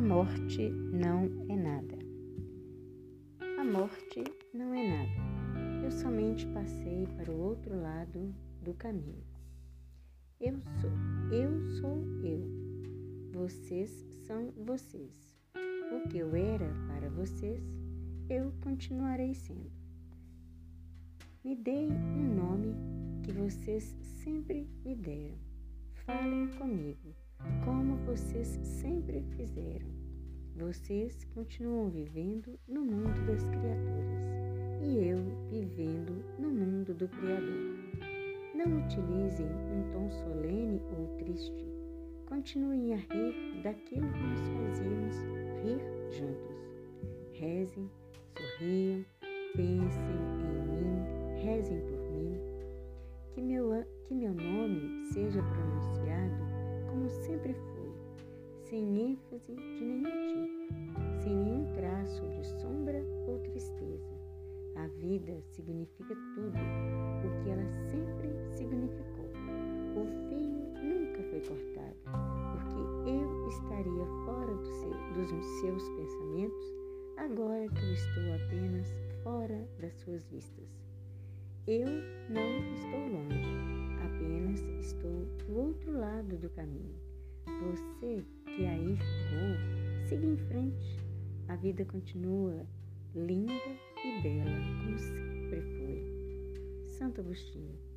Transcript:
morte não é nada. A morte não é nada. Eu somente passei para o outro lado do caminho. Eu sou, eu sou eu. Vocês são vocês. O que eu era para vocês, eu continuarei sendo. Me deem um nome que vocês sempre me deram. Falem comigo como vocês sempre fizeram. Vocês continuam vivendo no mundo das criaturas e eu vivendo no mundo do Criador. Não utilizem um tom solene ou triste. Continuem a rir daquilo que nos fazíamos rir juntos. Rezem, sorriam, pensem em mim, rezem por mim. Que meu, que meu nome seja pronunciado sempre foi, sem ênfase de nenhum tipo, sem nenhum traço de sombra ou tristeza. A vida significa tudo o que ela sempre significou. O fio nunca foi cortado, porque eu estaria fora do seu, dos seus pensamentos agora que eu estou apenas fora das suas vistas. Eu não estou longe apenas estou do outro lado do caminho. Você que aí ficou, siga em frente. A vida continua linda e bela como sempre foi. Santo Agostinho.